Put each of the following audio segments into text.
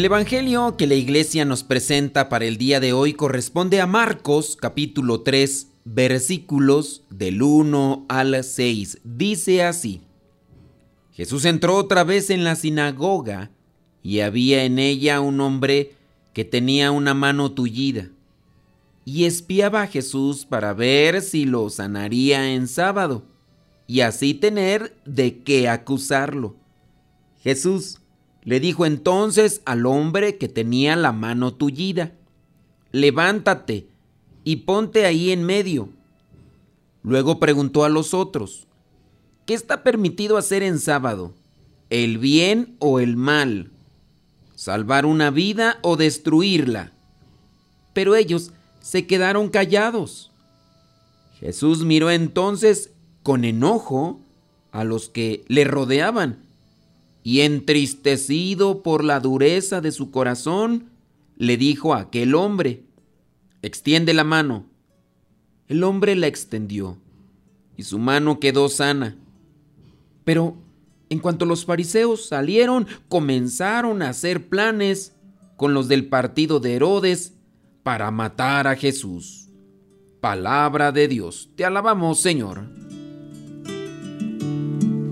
El Evangelio que la iglesia nos presenta para el día de hoy corresponde a Marcos capítulo 3 versículos del 1 al 6. Dice así. Jesús entró otra vez en la sinagoga y había en ella un hombre que tenía una mano tullida y espiaba a Jesús para ver si lo sanaría en sábado y así tener de qué acusarlo. Jesús le dijo entonces al hombre que tenía la mano tullida, levántate y ponte ahí en medio. Luego preguntó a los otros, ¿qué está permitido hacer en sábado? ¿El bien o el mal? ¿Salvar una vida o destruirla? Pero ellos se quedaron callados. Jesús miró entonces con enojo a los que le rodeaban y entristecido por la dureza de su corazón, le dijo a aquel hombre, extiende la mano. El hombre la extendió y su mano quedó sana. Pero en cuanto los fariseos salieron, comenzaron a hacer planes con los del partido de Herodes para matar a Jesús. Palabra de Dios, te alabamos Señor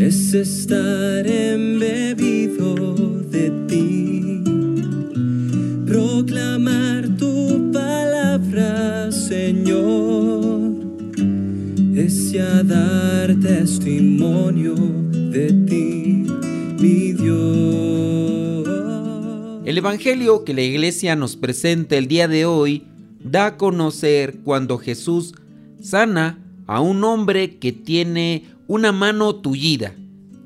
es estar embebido de ti, proclamar tu palabra, Señor, es ya dar testimonio de ti, mi Dios. El Evangelio que la iglesia nos presenta el día de hoy da a conocer cuando Jesús sana a un hombre que tiene una mano tullida,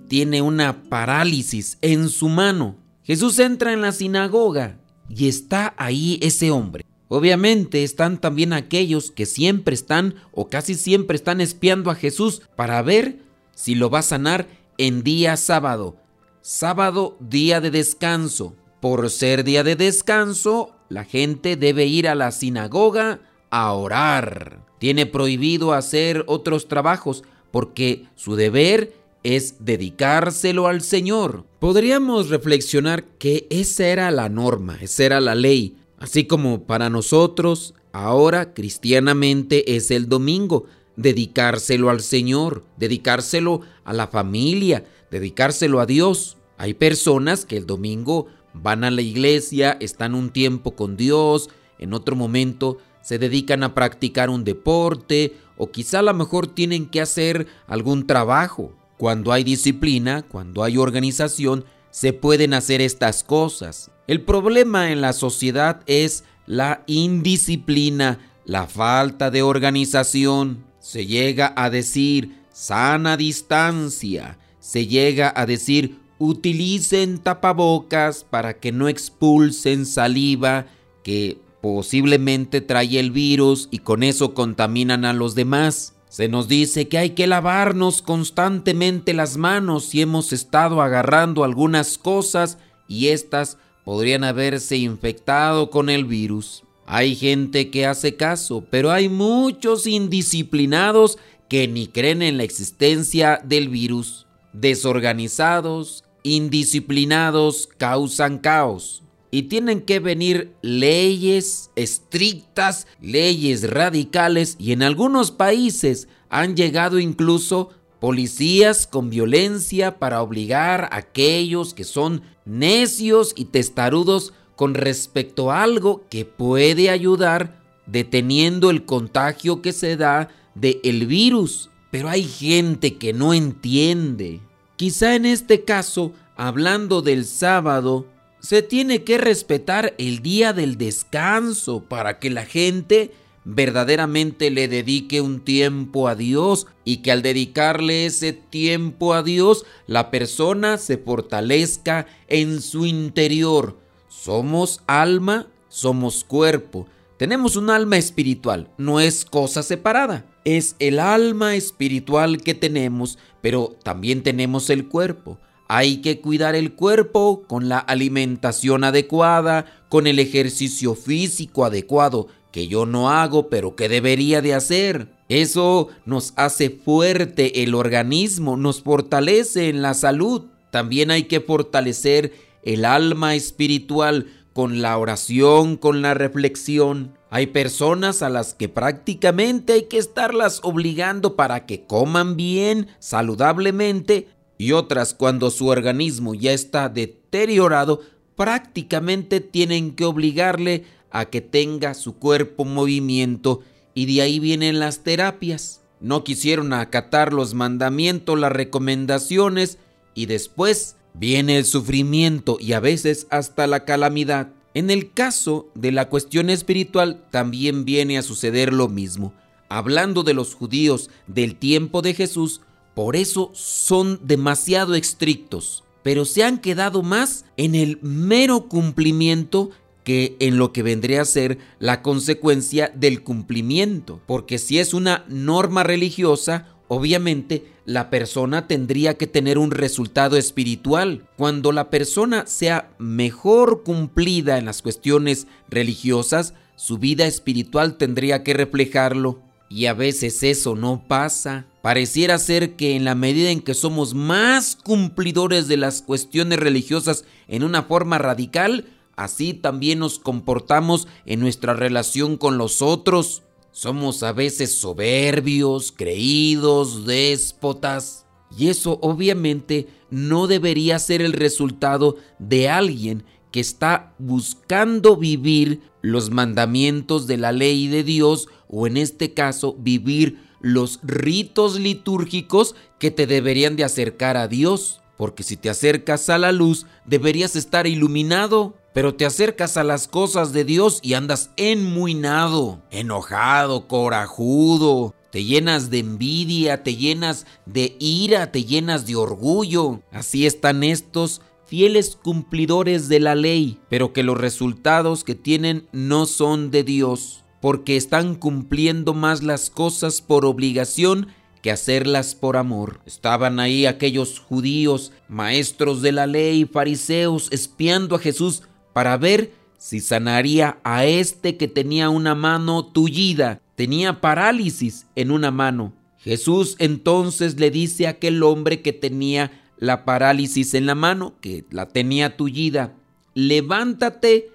tiene una parálisis en su mano. Jesús entra en la sinagoga y está ahí ese hombre. Obviamente están también aquellos que siempre están o casi siempre están espiando a Jesús para ver si lo va a sanar en día sábado. Sábado, día de descanso. Por ser día de descanso, la gente debe ir a la sinagoga a orar. Tiene prohibido hacer otros trabajos porque su deber es dedicárselo al Señor. Podríamos reflexionar que esa era la norma, esa era la ley, así como para nosotros ahora cristianamente es el domingo, dedicárselo al Señor, dedicárselo a la familia, dedicárselo a Dios. Hay personas que el domingo van a la iglesia, están un tiempo con Dios, en otro momento se dedican a practicar un deporte o quizá a lo mejor tienen que hacer algún trabajo. Cuando hay disciplina, cuando hay organización, se pueden hacer estas cosas. El problema en la sociedad es la indisciplina, la falta de organización. Se llega a decir sana distancia, se llega a decir utilicen tapabocas para que no expulsen saliva que posiblemente trae el virus y con eso contaminan a los demás. Se nos dice que hay que lavarnos constantemente las manos si hemos estado agarrando algunas cosas y éstas podrían haberse infectado con el virus. Hay gente que hace caso, pero hay muchos indisciplinados que ni creen en la existencia del virus. Desorganizados, indisciplinados, causan caos y tienen que venir leyes estrictas, leyes radicales y en algunos países han llegado incluso policías con violencia para obligar a aquellos que son necios y testarudos con respecto a algo que puede ayudar deteniendo el contagio que se da del el virus. Pero hay gente que no entiende. Quizá en este caso, hablando del sábado, se tiene que respetar el día del descanso para que la gente verdaderamente le dedique un tiempo a Dios y que al dedicarle ese tiempo a Dios la persona se fortalezca en su interior. Somos alma, somos cuerpo. Tenemos un alma espiritual, no es cosa separada. Es el alma espiritual que tenemos, pero también tenemos el cuerpo. Hay que cuidar el cuerpo con la alimentación adecuada, con el ejercicio físico adecuado, que yo no hago, pero que debería de hacer. Eso nos hace fuerte el organismo, nos fortalece en la salud. También hay que fortalecer el alma espiritual con la oración, con la reflexión. Hay personas a las que prácticamente hay que estarlas obligando para que coman bien, saludablemente, y otras cuando su organismo ya está deteriorado, prácticamente tienen que obligarle a que tenga su cuerpo movimiento y de ahí vienen las terapias. No quisieron acatar los mandamientos, las recomendaciones y después viene el sufrimiento y a veces hasta la calamidad. En el caso de la cuestión espiritual también viene a suceder lo mismo. Hablando de los judíos del tiempo de Jesús, por eso son demasiado estrictos, pero se han quedado más en el mero cumplimiento que en lo que vendría a ser la consecuencia del cumplimiento. Porque si es una norma religiosa, obviamente la persona tendría que tener un resultado espiritual. Cuando la persona sea mejor cumplida en las cuestiones religiosas, su vida espiritual tendría que reflejarlo. Y a veces eso no pasa. Pareciera ser que en la medida en que somos más cumplidores de las cuestiones religiosas en una forma radical, así también nos comportamos en nuestra relación con los otros. Somos a veces soberbios, creídos, déspotas. Y eso obviamente no debería ser el resultado de alguien que está buscando vivir los mandamientos de la ley de Dios o en este caso vivir los ritos litúrgicos que te deberían de acercar a Dios. Porque si te acercas a la luz, deberías estar iluminado. Pero te acercas a las cosas de Dios y andas enmuinado, enojado, corajudo. Te llenas de envidia, te llenas de ira, te llenas de orgullo. Así están estos fieles cumplidores de la ley, pero que los resultados que tienen no son de Dios porque están cumpliendo más las cosas por obligación que hacerlas por amor. Estaban ahí aquellos judíos, maestros de la ley, fariseos, espiando a Jesús para ver si sanaría a este que tenía una mano tullida, tenía parálisis en una mano. Jesús entonces le dice a aquel hombre que tenía la parálisis en la mano, que la tenía tullida, levántate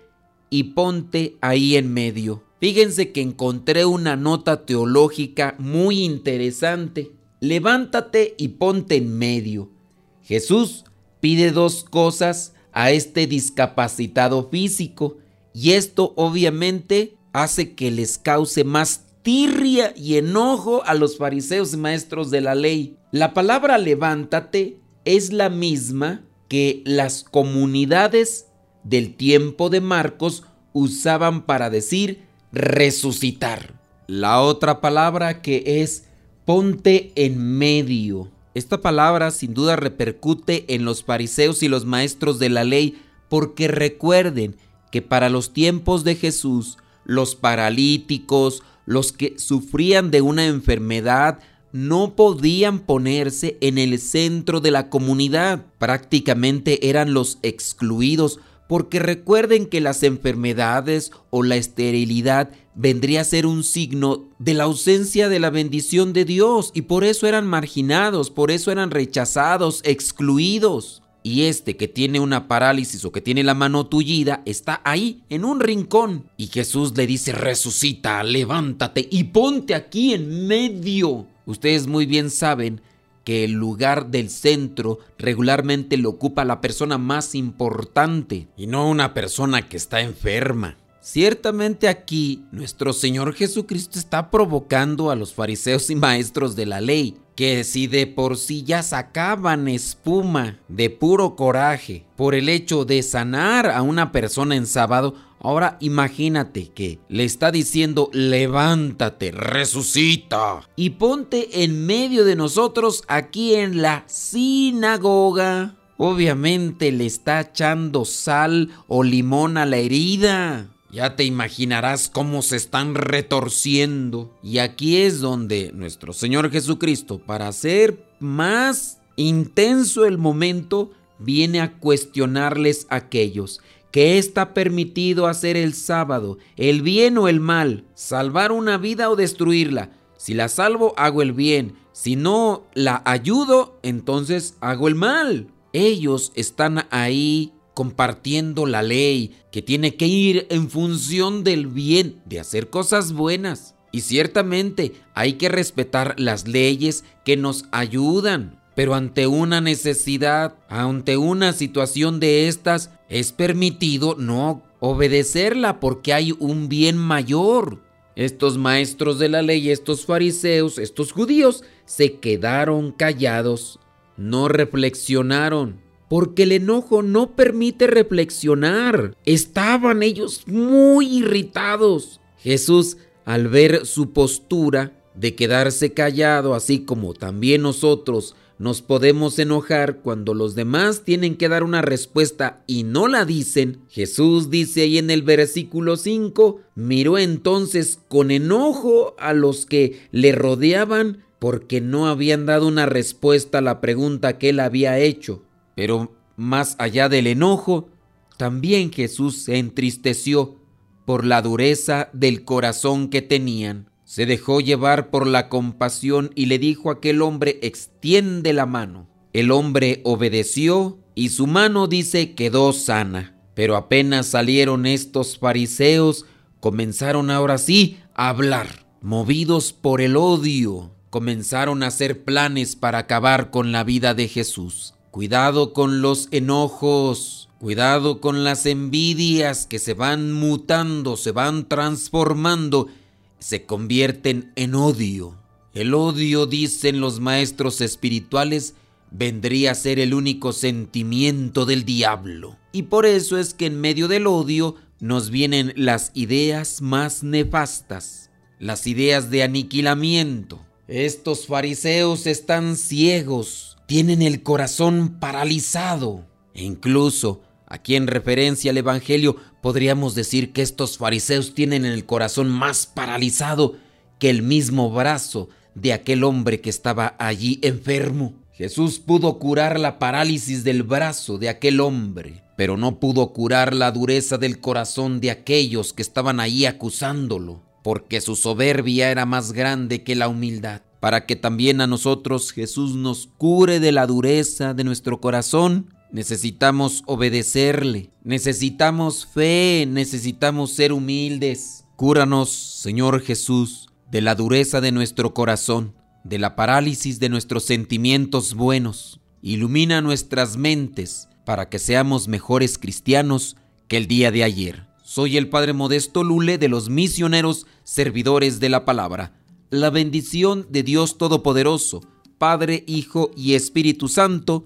y ponte ahí en medio. Fíjense que encontré una nota teológica muy interesante. Levántate y ponte en medio. Jesús pide dos cosas a este discapacitado físico y esto obviamente hace que les cause más tirria y enojo a los fariseos y maestros de la ley. La palabra levántate es la misma que las comunidades del tiempo de Marcos usaban para decir resucitar. La otra palabra que es ponte en medio. Esta palabra sin duda repercute en los fariseos y los maestros de la ley porque recuerden que para los tiempos de Jesús, los paralíticos, los que sufrían de una enfermedad, no podían ponerse en el centro de la comunidad. Prácticamente eran los excluidos porque recuerden que las enfermedades o la esterilidad vendría a ser un signo de la ausencia de la bendición de Dios y por eso eran marginados, por eso eran rechazados, excluidos. Y este que tiene una parálisis o que tiene la mano tullida está ahí en un rincón. Y Jesús le dice, resucita, levántate y ponte aquí en medio. Ustedes muy bien saben que el lugar del centro regularmente lo ocupa la persona más importante y no una persona que está enferma. Ciertamente aquí nuestro Señor Jesucristo está provocando a los fariseos y maestros de la ley, que si de por sí ya sacaban espuma de puro coraje por el hecho de sanar a una persona en sábado, ahora imagínate que le está diciendo levántate, resucita y ponte en medio de nosotros aquí en la sinagoga. Obviamente le está echando sal o limón a la herida. Ya te imaginarás cómo se están retorciendo. Y aquí es donde nuestro Señor Jesucristo, para hacer más intenso el momento, viene a cuestionarles a aquellos. ¿Qué está permitido hacer el sábado? ¿El bien o el mal? ¿Salvar una vida o destruirla? Si la salvo, hago el bien. Si no la ayudo, entonces hago el mal. Ellos están ahí compartiendo la ley, que tiene que ir en función del bien, de hacer cosas buenas. Y ciertamente hay que respetar las leyes que nos ayudan, pero ante una necesidad, ante una situación de estas, es permitido no obedecerla porque hay un bien mayor. Estos maestros de la ley, estos fariseos, estos judíos, se quedaron callados, no reflexionaron porque el enojo no permite reflexionar. Estaban ellos muy irritados. Jesús, al ver su postura de quedarse callado, así como también nosotros nos podemos enojar cuando los demás tienen que dar una respuesta y no la dicen, Jesús dice ahí en el versículo 5, miró entonces con enojo a los que le rodeaban porque no habían dado una respuesta a la pregunta que él había hecho. Pero más allá del enojo, también Jesús se entristeció por la dureza del corazón que tenían. Se dejó llevar por la compasión y le dijo a aquel hombre, extiende la mano. El hombre obedeció y su mano, dice, quedó sana. Pero apenas salieron estos fariseos, comenzaron ahora sí a hablar, movidos por el odio. Comenzaron a hacer planes para acabar con la vida de Jesús. Cuidado con los enojos, cuidado con las envidias que se van mutando, se van transformando, se convierten en odio. El odio, dicen los maestros espirituales, vendría a ser el único sentimiento del diablo. Y por eso es que en medio del odio nos vienen las ideas más nefastas, las ideas de aniquilamiento. Estos fariseos están ciegos tienen el corazón paralizado. E incluso, aquí en referencia al Evangelio, podríamos decir que estos fariseos tienen el corazón más paralizado que el mismo brazo de aquel hombre que estaba allí enfermo. Jesús pudo curar la parálisis del brazo de aquel hombre, pero no pudo curar la dureza del corazón de aquellos que estaban ahí acusándolo, porque su soberbia era más grande que la humildad para que también a nosotros Jesús nos cure de la dureza de nuestro corazón, necesitamos obedecerle, necesitamos fe, necesitamos ser humildes. Cúranos, Señor Jesús, de la dureza de nuestro corazón, de la parálisis de nuestros sentimientos buenos. Ilumina nuestras mentes para que seamos mejores cristianos que el día de ayer. Soy el Padre Modesto Lule de los misioneros servidores de la palabra la bendición de Dios Todopoderoso, Padre, Hijo y Espíritu Santo,